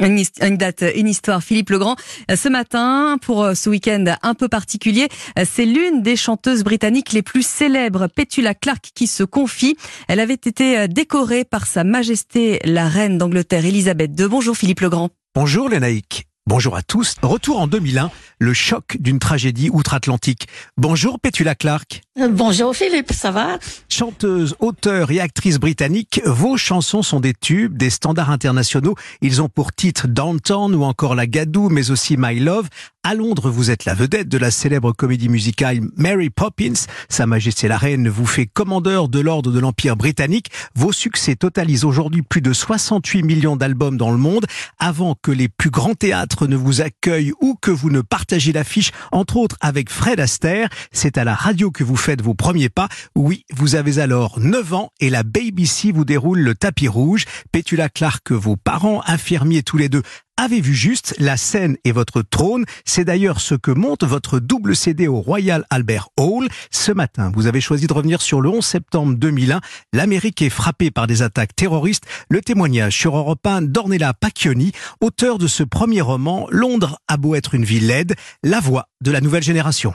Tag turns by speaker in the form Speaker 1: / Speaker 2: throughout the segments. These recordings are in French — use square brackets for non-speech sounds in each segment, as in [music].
Speaker 1: Une, date, une histoire. Philippe Legrand, ce matin, pour euh, ce week-end un peu particulier, euh, c'est l'une des chanteuses britanniques les plus célèbres, Petula Clark, qui se confie. Elle avait été euh, décorée par Sa Majesté la Reine d'Angleterre, Elisabeth II. Bonjour Philippe Legrand.
Speaker 2: Bonjour Lénaïque. Bonjour à tous. Retour en 2001, le choc d'une tragédie outre-Atlantique. Bonjour Petula Clark.
Speaker 3: Bonjour Philippe, ça va?
Speaker 2: Chanteuse, auteure et actrice britannique, vos chansons sont des tubes, des standards internationaux. Ils ont pour titre Downtown ou encore La Gadoue, mais aussi My Love. À Londres, vous êtes la vedette de la célèbre comédie musicale Mary Poppins. Sa Majesté la Reine vous fait commandeur de l'ordre de l'Empire britannique. Vos succès totalisent aujourd'hui plus de 68 millions d'albums dans le monde. Avant que les plus grands théâtres ne vous accueillent ou que vous ne partagiez l'affiche, entre autres avec Fred Astaire, c'est à la radio que vous faites vos premiers pas. Oui, vous avez alors 9 ans et la BBC vous déroule le tapis rouge. Petula Clark, vos parents infirmiers tous les deux avez vu juste, la scène et votre trône, c'est d'ailleurs ce que monte votre double CD au Royal Albert Hall. Ce matin, vous avez choisi de revenir sur le 11 septembre 2001. L'Amérique est frappée par des attaques terroristes. Le témoignage sur Europe 1 d'Ornella Pacchioni, auteur de ce premier roman, Londres a beau être une ville laide, la voix de la nouvelle génération.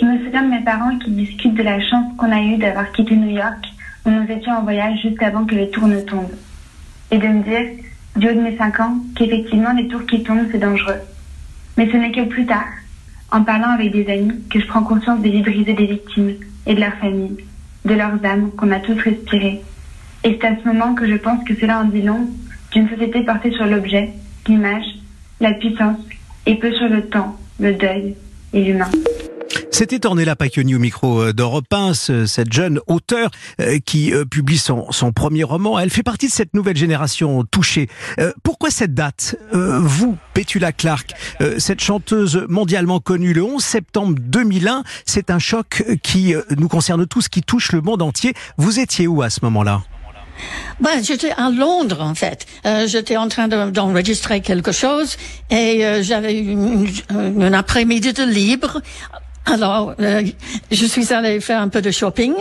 Speaker 4: Je me souviens de mes parents qui discutent de la chance qu'on a eue d'avoir quitté New York, où nous étions en voyage juste avant que les tours ne tombent. Et de me dire du haut de mes cinq ans, qu'effectivement les tours qui tombent, c'est dangereux. Mais ce n'est que plus tard, en parlant avec des amis, que je prends conscience des vies brisées des victimes et de leurs familles, de leurs âmes qu'on a tous respirées. Et c'est à ce moment que je pense que cela en dit long d'une société portée sur l'objet, l'image, la puissance, et peu sur le temps, le deuil et l'humain.
Speaker 2: C'était Ornella Pacchioni au micro euh, d'Europe 1, cette jeune auteure euh, qui euh, publie son, premier roman. Elle fait partie de cette nouvelle génération touchée. Pourquoi cette date Vous, Petula Clark, cette chanteuse mondialement connue le 11 septembre 2001, c'est un choc qui nous concerne tous, qui touche le monde entier. Vous étiez où à ce moment-là?
Speaker 3: Ben, j'étais à Londres en fait. j'étais en train d'enregistrer quelque chose et j'avais une, une après-midi de libre alors, euh, je suis allée faire un peu de shopping.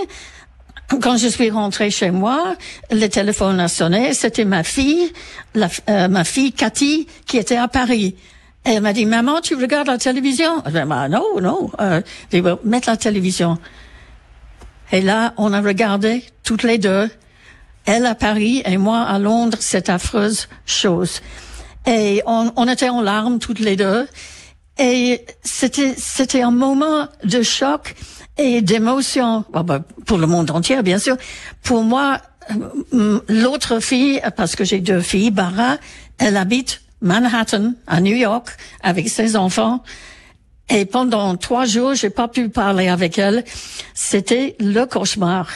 Speaker 3: Quand je suis rentrée chez moi, le téléphone a sonné. C'était ma fille, euh, ma fille Cathy, qui était à Paris. elle m'a dit, maman, tu regardes la télévision Je dit, bah, non, non. Euh, je mettre la télévision. Et là, on a regardé toutes les deux. Elle à Paris et moi à Londres, cette affreuse chose. Et on, on était en larmes toutes les deux. Et c'était, c'était un moment de choc et d'émotion, ah bah, pour le monde entier, bien sûr. Pour moi, euh, l'autre fille, parce que j'ai deux filles, Bara, elle habite Manhattan, à New York, avec ses enfants. Et pendant trois jours, j'ai pas pu parler avec elle. C'était le cauchemar.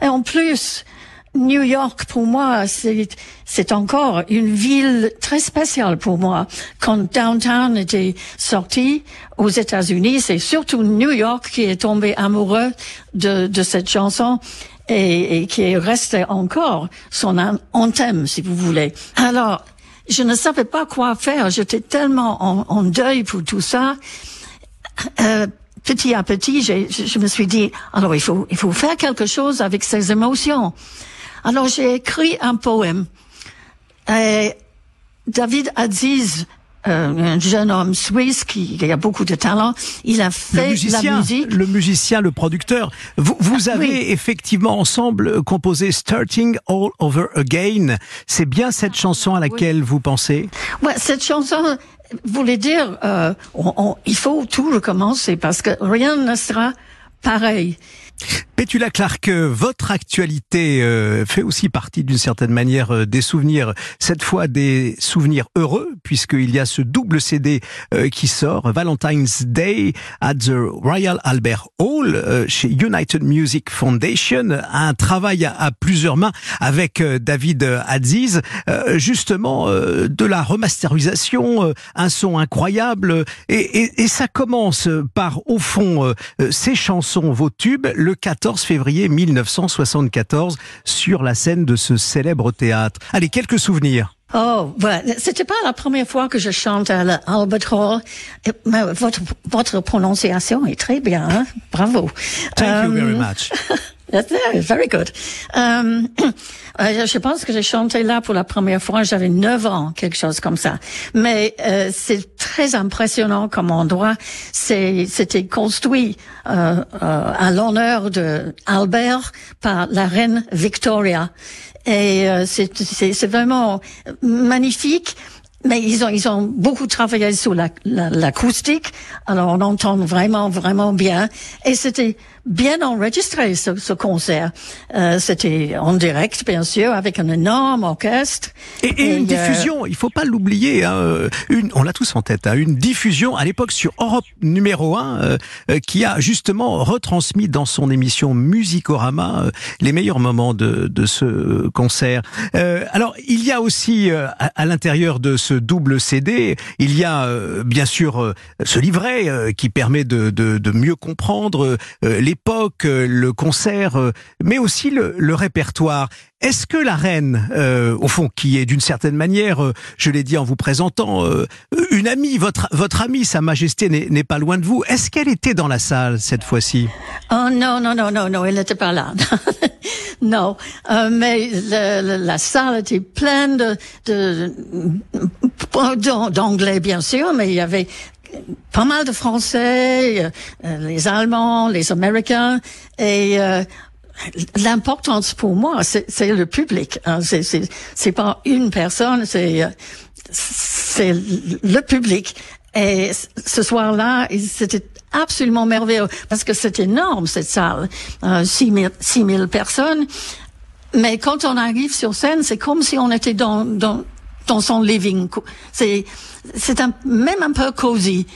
Speaker 3: Et en plus, New York, pour moi, c'est, encore une ville très spéciale pour moi. Quand Downtown était sorti aux États-Unis, c'est surtout New York qui est tombé amoureux de, de cette chanson. Et, et qui est resté encore son thème, si vous voulez. Alors, je ne savais pas quoi faire. J'étais tellement en, en, deuil pour tout ça. Euh, petit à petit, je, je me suis dit, alors il faut, il faut faire quelque chose avec ces émotions. Alors j'ai écrit un poème. Et David Aziz, euh, un jeune homme suisse qui, a beaucoup de talent, il a fait la musique.
Speaker 2: Le musicien, le producteur. Vous, vous avez effectivement ensemble composé Starting All Over Again. C'est bien cette chanson à laquelle vous pensez?
Speaker 3: Ouais, cette chanson voulait dire euh, il faut tout recommencer parce que rien ne sera pareil.
Speaker 2: Pétula Clark, votre actualité euh, fait aussi partie d'une certaine manière euh, des souvenirs, cette fois des souvenirs heureux, puisqu'il y a ce double CD euh, qui sort, Valentine's Day at the Royal Albert Hall, chez United Music Foundation, un travail à, plusieurs mains avec David Aziz, justement de la remasterisation, un son incroyable, et, et, ça commence par, au fond, ces chansons, vos tubes, le 14 février 1974 sur la scène de ce célèbre théâtre. Allez, quelques souvenirs.
Speaker 3: Oh, c'était pas la première fois que je chante à l'Albert Hall. Votre, votre prononciation est très bien, hein? bravo.
Speaker 2: Thank you very um, much. [laughs]
Speaker 3: Very good. [clears throat] Euh, je pense que j'ai chanté là pour la première fois, j'avais 9 ans, quelque chose comme ça. Mais euh, c'est très impressionnant comme endroit. C'était construit euh, euh, à l'honneur de Albert par la reine Victoria. Et euh, c'est, vraiment magnifique. Mais ils ont, ils ont beaucoup travaillé sur l'acoustique, la, alors on entend vraiment, vraiment bien. Et c'était bien enregistré ce, ce concert. Euh, c'était en direct, bien sûr, avec un énorme orchestre.
Speaker 2: Et, et, et une euh... diffusion, il faut pas l'oublier. Hein, une, on l'a tous en tête. Hein, une diffusion à l'époque sur Europe numéro 1, euh, euh, qui a justement retransmis dans son émission Musicorama euh, les meilleurs moments de, de ce concert. alors, il y a aussi à, à l'intérieur de ce double CD, il y a bien sûr ce livret qui permet de, de, de mieux comprendre les l'époque, le concert, mais aussi le, répertoire. Est-ce que la reine, euh, au fond, qui est d'une certaine manière, euh, je l'ai dit en vous présentant, euh, une amie, votre votre amie, Sa Majesté n'est pas loin de vous. Est-ce qu'elle était dans la salle cette fois-ci?
Speaker 3: Oh non non non non non, elle n'était pas là. [laughs] non, mais la salle était pleine de d'anglais bien sûr, mais il y avait pas mal de Français, euh, les Allemands, les Américains, et euh, l'importance pour moi, c'est le public. Hein. C'est pas une personne, c'est c'est le public. Et ce soir-là, c'était absolument merveilleux parce que c'est énorme cette salle, euh, 6 000, personnes. Mais quand on arrive sur scène, c'est comme si on était dans, dans dans son living. C'est c'est un, même un peu cosy.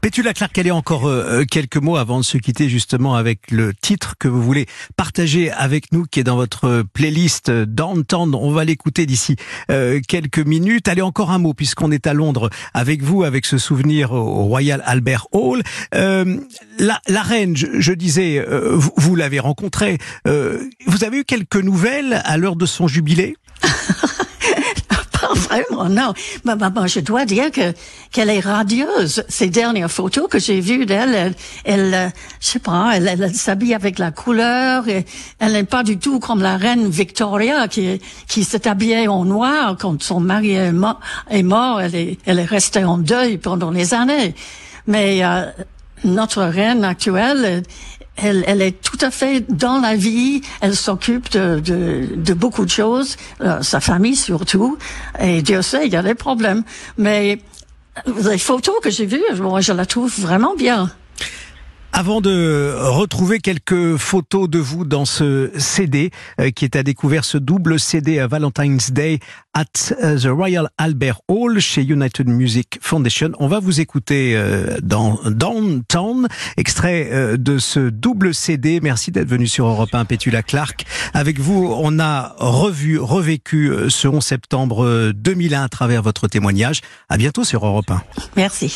Speaker 2: Pétula Clark, elle est encore euh, euh, quelques mots avant de se quitter justement avec le titre que vous voulez partager avec nous, qui est dans votre playlist Downtown. On va l'écouter d'ici euh, quelques minutes. Allez, encore un mot, puisqu'on est à Londres avec vous, avec ce souvenir au Royal Albert Hall. Euh, la, la, reine, je, je disais, vous, vous l'avez rencontrée. vous avez eu quelques nouvelles à l'heure de son jubilé? [laughs]
Speaker 3: vraiment, non. Mais, mais, je dois dire que qu'elle est radieuse. Ces dernières photos que j'ai vues d'elle, elle, elle, euh, je sais pas, elle, s'habille avec la couleur. Elle n'est pas du tout comme la reine Victoria qui qui s'est habillée en noir quand son mari est mort. Est mort elle est elle est restée en deuil pendant les années. Mais euh, notre reine actuelle elle, elle, est tout à fait dans la vie. Elle s'occupe de, de, de, beaucoup de choses, euh, sa famille surtout. Et Dieu sait, il y a des problèmes. Mais les photos que j'ai vues, moi, je la trouve vraiment bien.
Speaker 2: Avant de retrouver quelques photos de vous dans ce CD euh, qui est à découvert, ce double CD à Valentine's Day at euh, the Royal Albert Hall chez United Music Foundation, on va vous écouter euh, dans Downtown, extrait de ce double CD. Merci d'être venu sur Europe 1, Pétula Clark. Avec vous, on a revu, revécu ce 11 septembre 2001 à travers votre témoignage. À bientôt sur Europe 1.
Speaker 3: Merci.